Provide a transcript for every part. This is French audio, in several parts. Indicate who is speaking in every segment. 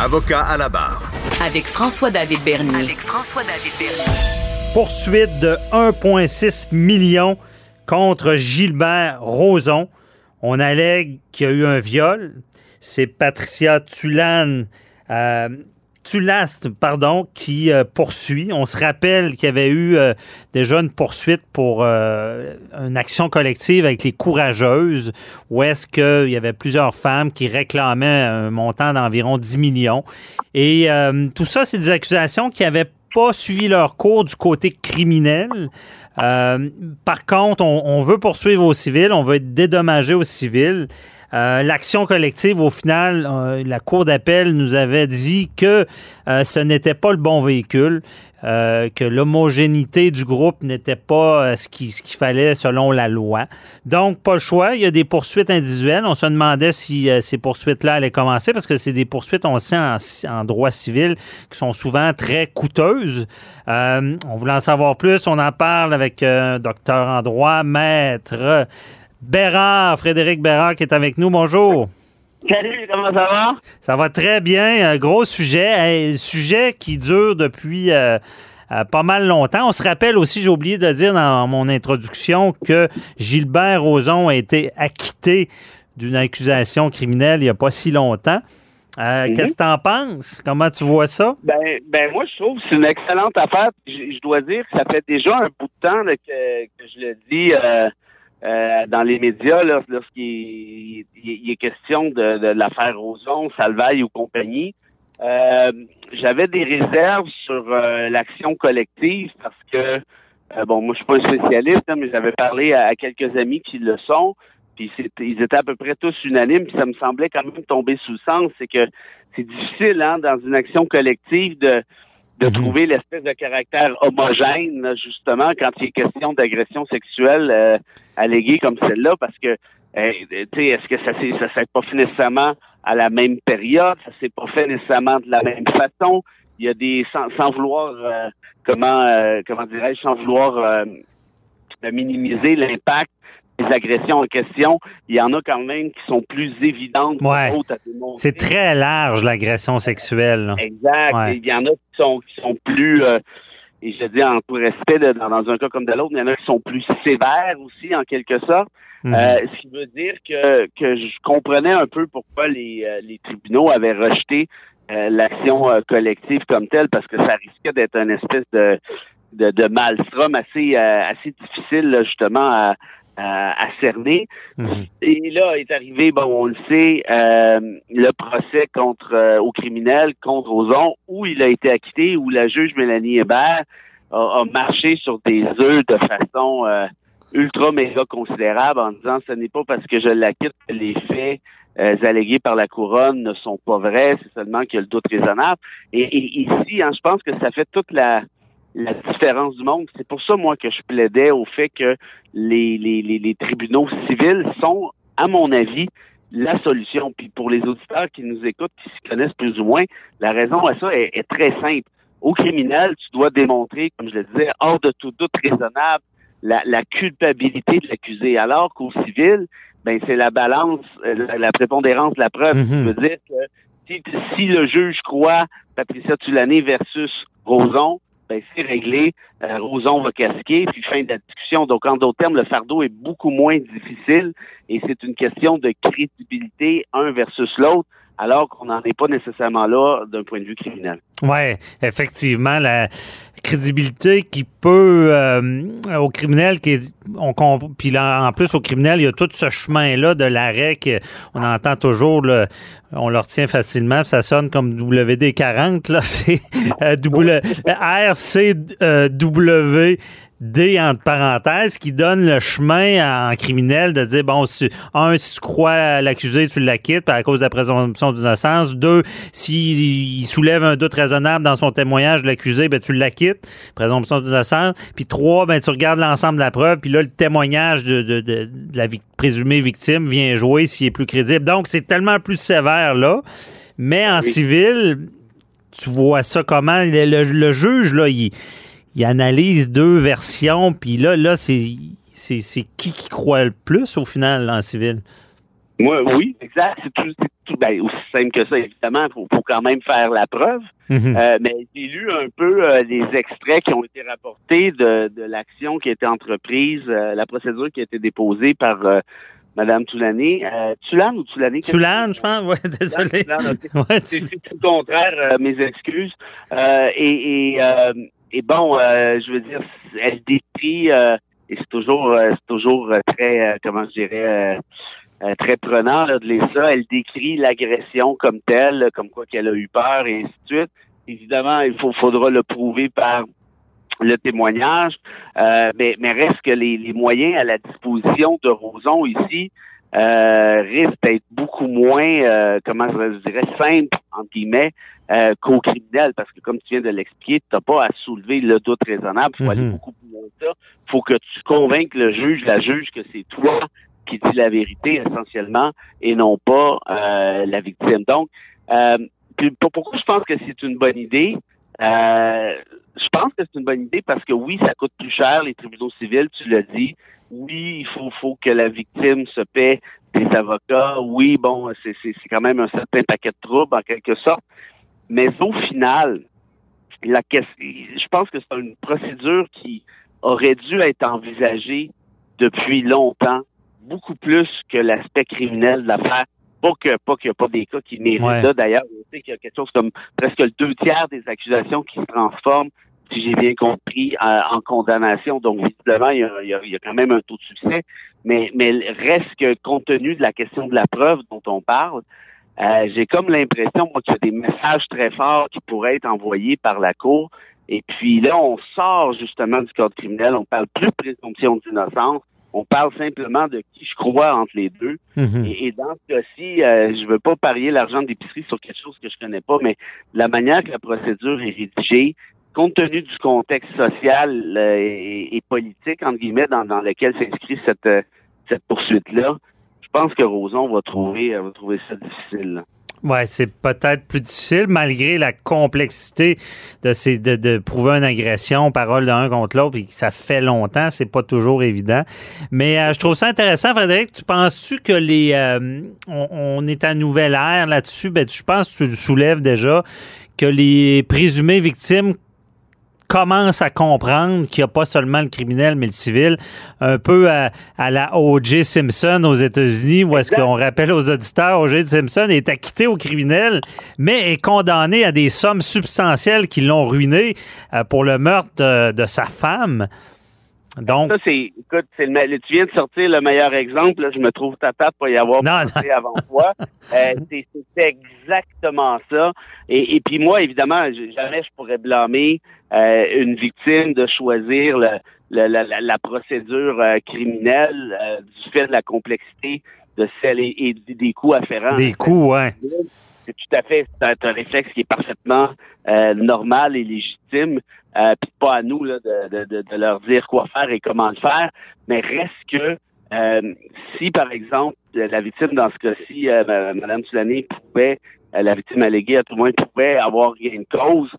Speaker 1: Avocat à la barre.
Speaker 2: Avec François-David Bernier.
Speaker 3: Avec François-David Bernier.
Speaker 4: Poursuite de 1,6 million contre Gilbert Rozon. On allègue qu'il y a eu un viol. C'est Patricia Tulane. Euh, Tulast, pardon, qui euh, poursuit. On se rappelle qu'il y avait eu euh, déjà une poursuite pour euh, une action collective avec les courageuses, où est-ce qu'il y avait plusieurs femmes qui réclamaient un montant d'environ 10 millions. Et tout ça, c'est des accusations qui n'avaient pas suivi leur cours du côté criminel. par contre, on, on, veut poursuivre au civil, on veut être dédommagé au civil. Euh, l'action collective, au final, euh, la Cour d'appel nous avait dit que euh, ce n'était pas le bon véhicule, que l'homogénéité du groupe n'était pas ce qu'il ce fallait selon la loi. Donc, pas le choix. Il y a des poursuites individuelles. On se demandait si ces poursuites-là allaient commencer parce que c'est des poursuites, on sait, en, droit civil qui sont souvent très coûteuses. on voulait en savoir plus. On en parle avec un docteur en droit, maître Bérard, Frédéric Bérard qui est avec nous. Bonjour.
Speaker 5: Salut, comment ça va?
Speaker 4: Ça va très bien. Un gros sujet. Un sujet qui dure depuis euh, euh, pas mal longtemps. On se rappelle aussi, j'ai oublié de dire dans mon introduction, que Gilbert Rozon a été acquitté d'une accusation criminelle il n'y a pas si longtemps. Euh, mhm. Qu'est-ce que tu en penses? Comment tu vois ça?
Speaker 5: Ben, ben moi, je trouve que c'est une excellente affaire. Je, dois dire que ça fait déjà un bout de temps que, je le dis euh, dans les médias lorsqu'il est question de, l'affaire Roson, Salvaille ou compagnie. Euh, j'avais des réserves sur euh, l'action collective parce que bon, moi je suis pas un spécialiste, hein, mais j'avais parlé à, quelques amis qui le sont, puis ils étaient à peu près tous unanimes, puis ça me semblait quand même tomber sous le sens, c'est que c'est difficile hein, dans une action collective de de mhm. trouver l'espèce de caractère homogène, justement, quand il est question d'agression sexuelle euh, alléguée comme celle-là, parce que, euh, tu sais, est-ce que ça s'est ça s'est pas fait nécessairement à la même période, ça s'est pas fait nécessairement de la même façon? Il y a des sans, sans vouloir euh, comment euh, comment dirais-je sans vouloir minimiser l'impact les agressions en question, il y en a quand même qui sont plus évidentes
Speaker 4: ouais. C'est très large l'agression sexuelle.
Speaker 5: Exact. Il y en a qui sont qui sont plus euh, et je dis en tout respect dans, un cas comme de l'autre, il y en a qui sont plus sévères aussi en quelque sorte. Mhm. Euh, ce qui veut dire que, que je comprenais un peu pourquoi les, euh, les tribunaux avaient rejeté l'action collective comme telle parce que ça risquait d'être une espèce de de, de maelstrom assez assez difficile justement à, à, cerner. Mhm. Et là est arrivé, bon, on le sait, euh, le procès contre euh, au criminel contre Ozon, où il a été acquitté, où la juge Mélanie Hébert a, marché sur des œufs de façon euh, ultra méga considérable en disant ce n'est pas parce que je l'acquitte que les faits allégués par la couronne ne sont pas vrais, c'est seulement qu'il y a le doute raisonnable. Et, et ici, hein, je pense que ça fait toute la la différence du monde. C'est pour ça, moi, que je plaidais au fait que les, les, les, tribunaux civils sont, à mon avis, la solution. Puis pour les auditeurs qui nous écoutent, qui se connaissent plus ou moins, la raison à ça est, très simple. Au criminel, tu dois démontrer, comme je le disais, hors de tout doute raisonnable, la, la culpabilité de l'accusé. Alors qu'au civil, ben c'est la balance, euh, la, prépondérance de la preuve. Mm -hmm. dire que si, si, le juge croit Patricia Tulané versus Roson, ben, c'est réglé, euh, Roson va casquer, puis fin de la discussion. Donc, en d'autres termes, le fardeau est beaucoup moins difficile et c'est une question de crédibilité un versus l'autre alors qu'on n'en est pas nécessairement là d'un point de vue criminel.
Speaker 4: Oui, effectivement, la crédibilité qui peut euh, au criminel qui on puis là, en plus au criminel il y a tout ce chemin là de l'arrêt qu'on entend toujours le, on le retient facilement ça sonne comme WD 40 là c'est euh, w, RCW D entre parenthèses qui donne le chemin en criminel de dire bon si, un si tu crois l'accusé tu l'acquittes à cause de la présomption d'innocence. Deux s'il soulève un doute raisonnable dans son témoignage de l'accusé ben tu l'acquittes présomption d'innocence. Puis trois ben tu regardes l'ensemble de la preuve puis là le témoignage de, de, de, la présumée victime vient jouer s'il est plus crédible. Donc c'est tellement plus sévère là. Mais en civil tu vois ça comment? Le, le juge là il il analyse deux versions, puis là, là c'est, c'est, qui qui croit le plus au final en civil?
Speaker 5: Moi, oui, exact. C'est tout ben, aussi simple que ça, évidemment, il faut, quand même faire la preuve.
Speaker 4: Mhm.
Speaker 5: Euh, mais j'ai lu un peu euh, les extraits qui ont été rapportés de, de l'action qui a été entreprise, euh, la procédure qui a été déposée par Madame Toulané. Tulane ou Toulané?
Speaker 4: Tulane, je pense. Ouais, désolé.
Speaker 5: c'est tout le contraire, mes excuses. et, et, et bon, je veux dire, elle décrit et c'est toujours c'est toujours très comment je dirais euh, très prenant là, de lire ça. Elle décrit l'agression comme telle, comme quoi qu'elle a eu peur et ainsi de suite. Évidemment, il faut, faudra le prouver par le témoignage, euh, mais, mais reste que les, les, moyens à la disposition de Roson ici euh, risquent d'être beaucoup moins, euh, comment je dirais, simples, entre guillemets, euh, qu'au criminel, parce que comme tu viens de l'expliquer, tu n'as pas à soulever le doute raisonnable, il faut aller
Speaker 4: Mhm.
Speaker 5: beaucoup plus loin que ça. faut que tu convainques le juge, la juge, que c'est toi qui dit la vérité essentiellement et non pas euh, la victime. Donc, euh, puis pour- pourquoi je pense que c'est une bonne idée? Euh, je pense que c'est une bonne idée parce que oui, ça coûte plus cher les tribunaux civils, tu l'as dit. Oui, il faut, faut que la victime se paie des avocats. Oui, bon, c'est quand même un certain paquet de troubles en quelque sorte. Mais au final, la question, je pense que c'est une procédure qui aurait dû être envisagée depuis longtemps, beaucoup plus que l'aspect criminel de l'affaire. Pas que pas qu'il n'y a pas des cas qui méritent
Speaker 4: Ouais.
Speaker 5: ça. D'ailleurs, on sait qu'il y a quelque chose comme presque le deux tiers des accusations qui se transforment, si j'ai bien compris, en, en condamnation. Donc, visiblement, il y, a, il y a- il y a quand même un taux de succès. Mais, mais reste que compte tenu de la question de la preuve dont on parle, euh, j'ai comme l'impression moi, qu'il y a des messages très forts qui pourraient être envoyés par la Cour. Et puis là, on sort justement du code criminel. On parle plus de présomption d'innocence. On parle simplement de qui je crois entre les deux.
Speaker 4: Mhm.
Speaker 5: Et, et dans ce cas-ci, euh, je veux pas parier l'argent d'épicerie sur quelque chose que je connais pas, mais la manière que la procédure est rédigée, compte tenu du contexte social euh, et, et politique, entre guillemets, dans, dans lequel s'inscrit cette, euh, cette poursuite-là, je pense que Roson va trouver, va trouver ça difficile.
Speaker 4: Ouais, c'est peut-être plus difficile malgré la complexité de, ces, de, de prouver une agression, parole d'un contre l'autre, que ça fait longtemps, c'est pas toujours évident. Mais euh, je trouve ça intéressant, Frédéric. Tu penses-tu que les, euh, on, on est à nouvelle ère là-dessus? Ben, je pense que tu le soulèves déjà que les présumées victimes commence à comprendre qu'il n'y a pas seulement le criminel, mais le civil, un peu à, à la O.J. Simpson aux États-Unis, où est-ce qu'on rappelle aux auditeurs, O.J. Simpson est acquitté au criminel, mais est condamné à des sommes substantielles qui l'ont ruiné euh, pour le meurtre de, de sa femme. Donc,
Speaker 5: Ça, c'est, écoute, c'est le, tu viens de sortir le meilleur exemple. là. je me trouve tata pour y avoir
Speaker 4: Non,
Speaker 5: pensé avant toi. Euh, c'est, c'est exactement ça. Et, et puis moi, évidemment, jamais je pourrais blâmer euh, une victime de choisir le- le- la, la- la procédure euh, criminelle euh, du fait de la complexité de celle et, et des coûts afférents.
Speaker 4: des coups, ouais.
Speaker 5: C'est tout à fait c'est un, un réflexe qui est parfaitement euh, normal et légitime. Euh, puis pas à nous là, de, de, de, leur dire quoi faire et comment le faire. Mais reste que euh, si, par exemple, la victime dans ce cas-ci, euh, ma- Mme Sulané pouvait, euh, la victime alléguée à tout le moins pouvait avoir de cause,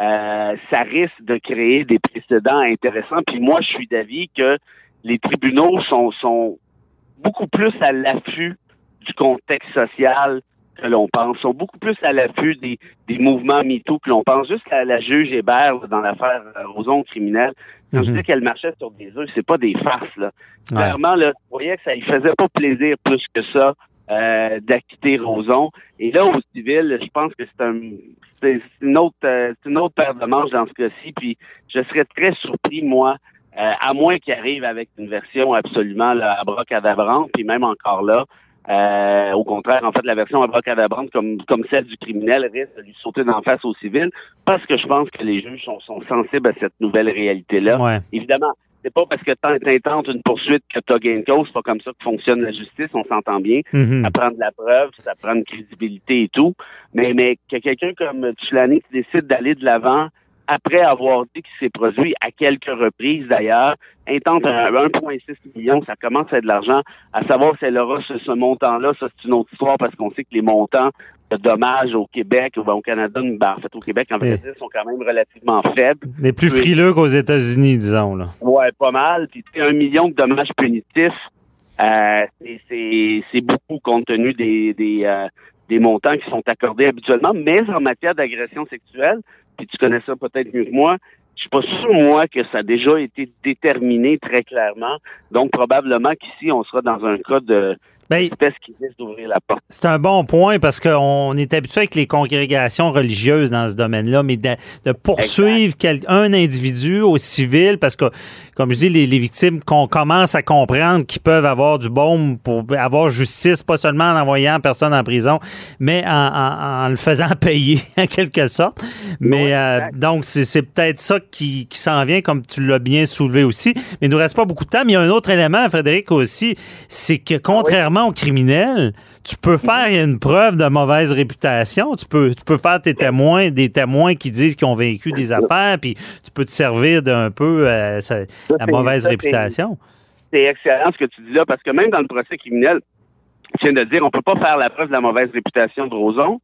Speaker 5: euh, ça risque de créer des précédents intéressants. Puis moi, je suis d'avis que les tribunaux sont, sont beaucoup plus à l'affût du contexte social que l'on pense, sont beaucoup plus à l'affût des, des mouvements MeToo que l'on pense. Juste la, la juge Hébert là, dans l'affaire Roson criminelle, quand je dis qu'elle marchait sur des œufs, c'est pas des farces. Là.
Speaker 4: Ouais.
Speaker 5: Clairement, là, tu voyais que ça lui faisait pas plaisir plus que ça euh, d'acquitter Roson. Et là, au civil, je pense que c'est un une autre euh, c'est une autre paire de manches dans ce cas-ci. Puis je serais très surpris, moi, euh, à moins qu'il arrive avec une version absolument là, abracadabrante, puis même encore là. euh, au contraire, en fait, la version abracadabrante, comme, comme celle du criminel, risque de lui sauter d'en face au civil, parce que je pense que les juges sont, sont sensibles à cette nouvelle réalité-là.
Speaker 4: Ouais.
Speaker 5: Évidemment, c'est pas parce que t'intentes une poursuite que t'as gain de cause, c'est pas comme ça que fonctionne la justice, on s'entend bien.
Speaker 4: Mhm.
Speaker 5: Ça prend de la preuve, ça prend une crédibilité et tout. Mais, mais que quelqu'un comme Tulane qui décide d'aller de l'avant après avoir dit qu'il s'est produit à quelques reprises d'ailleurs, intente un 1,6 million, ça commence à être de l'argent. À savoir si elle aura ce, ce montant-là, ça c'est une autre histoire parce qu'on sait que les montants de dommages au Québec ou ben, au Canada, ben, en fait au Québec, en vrai dire, sont quand même relativement faibles.
Speaker 4: Des plus frileux qu'aux États-Unis, disons. Là.
Speaker 5: Ouais, pas mal. Puis un million de dommages punitifs, euh, c'est beaucoup compte tenu des des, euh, des montants qui sont accordés habituellement, mais en matière d'agression sexuelle, puis tu connais ça peut-être mieux que moi, je suis pas sûr, moi, que ça a déjà été déterminé très clairement. Donc, probablement qu'ici, on sera dans un cas de,
Speaker 4: Ben,
Speaker 5: la porte.
Speaker 4: C'est un bon point parce qu'on est habitué avec les congrégations religieuses dans ce domaine-là, mais de, de poursuivre quel, un individu au civil, parce que, comme je dis, les, les victimes qu'on commence à comprendre qu'ils peuvent avoir du bon pour avoir justice, pas seulement en envoyant personne en prison, mais en, en, en le faisant payer, en quelque sorte. Mais euh, donc, c'est c'est peut-être ça qui, qui s'en vient, comme tu l'as bien soulevé aussi. Mais il nous reste pas beaucoup de temps. Mais il y a un autre élément, Frédéric, aussi, c'est que contrairement aux criminels, tu peux faire une preuve de mauvaise réputation. Tu peux, tu peux faire tes témoins, des témoins qui disent qu'ils ont vécu des affaires, puis tu peux te servir d'un peu euh, la mauvaise réputation.
Speaker 5: C'est excellent ce que tu dis là, parce que même dans le procès criminel, tu viens de dire, on peut pas faire la preuve de la mauvaise réputation de Roson.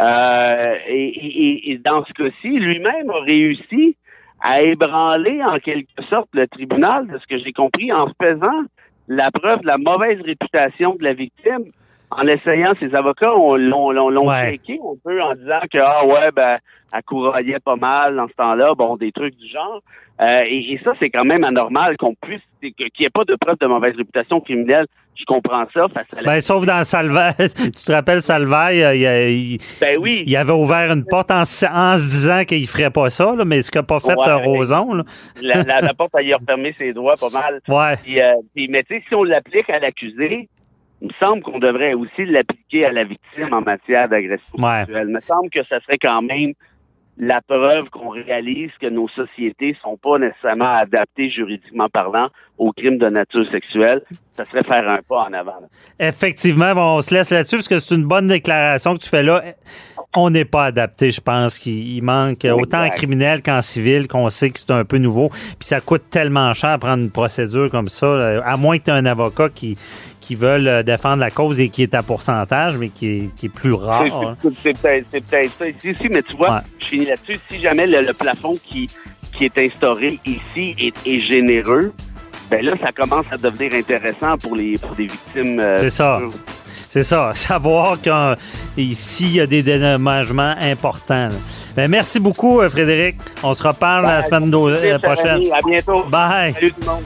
Speaker 5: Euh, et, et- et dans ce cas-ci, lui-même a réussi à ébranler en quelque sorte le tribunal, de ce que j'ai compris, en faisant la preuve de la mauvaise réputation de la victime. En essayant, ses avocats ont- l'ont
Speaker 4: Ouais.
Speaker 5: checké un peu en disant que ah ouais ben elle couraillait pas mal dans ce temps-là, bon des trucs du genre. Euh, et, et ça c'est quand même anormal qu'on puisse qu'il n'y ait pas de preuve de mauvaise réputation criminelle. Je comprends ça face à la
Speaker 4: Ben, sauf dans Salvaille, tu te rappelles Salvaille, euh, il, a- il-
Speaker 5: Ben oui.
Speaker 4: il avait ouvert une porte en, se- en se disant qu'il ferait pas ça, là, mais ce qu'a pas fait
Speaker 5: Ouais.
Speaker 4: euh, Roson. Là.
Speaker 5: la, la, la porte, elle y a refermé ses doigts pas mal.
Speaker 4: Ouais.
Speaker 5: Puis, euh, puis, mais tu sais, si on l'applique à l'accusé, il me semble qu'on devrait aussi l'appliquer à la victime en matière d'agression
Speaker 4: Ouais.
Speaker 5: sexuelle. Il me semble que ça serait quand même la preuve qu'on réalise que nos sociétés sont pas nécessairement adaptées juridiquement parlant aux crimes de nature sexuelle. Ça serait faire un pas en avant. là.
Speaker 4: Effectivement, bon, on se laisse là-dessus parce que c'est une bonne déclaration que tu fais là. On n'est pas adapté, je pense qu'il il manque autant en criminel qu'en civil, qu'on sait que c'est un peu nouveau. Puis ça coûte tellement cher à prendre une procédure comme ça, à moins que tu aies un avocat qui, qui veut euh, défendre la cause et qui est à pourcentage, mais qui est, qui est plus rare. hein.
Speaker 5: C'est- peut-être ça ici aussi, mais tu vois,
Speaker 4: Ouais.
Speaker 5: je finis là-dessus. Si jamais le, le plafond qui, qui est instauré ici est, est généreux, ben là, ça commence à devenir intéressant pour les pour des victimes. euh,
Speaker 4: C'est ça. C'est ça, savoir qu'ici, il y a des dédommagements importants. Ben, merci beaucoup, euh, Frédéric. On se reparle la
Speaker 5: Bye.
Speaker 4: semaine
Speaker 5: Cher
Speaker 4: prochaine.
Speaker 5: À bientôt.
Speaker 4: Bye.
Speaker 5: Salut tout le monde.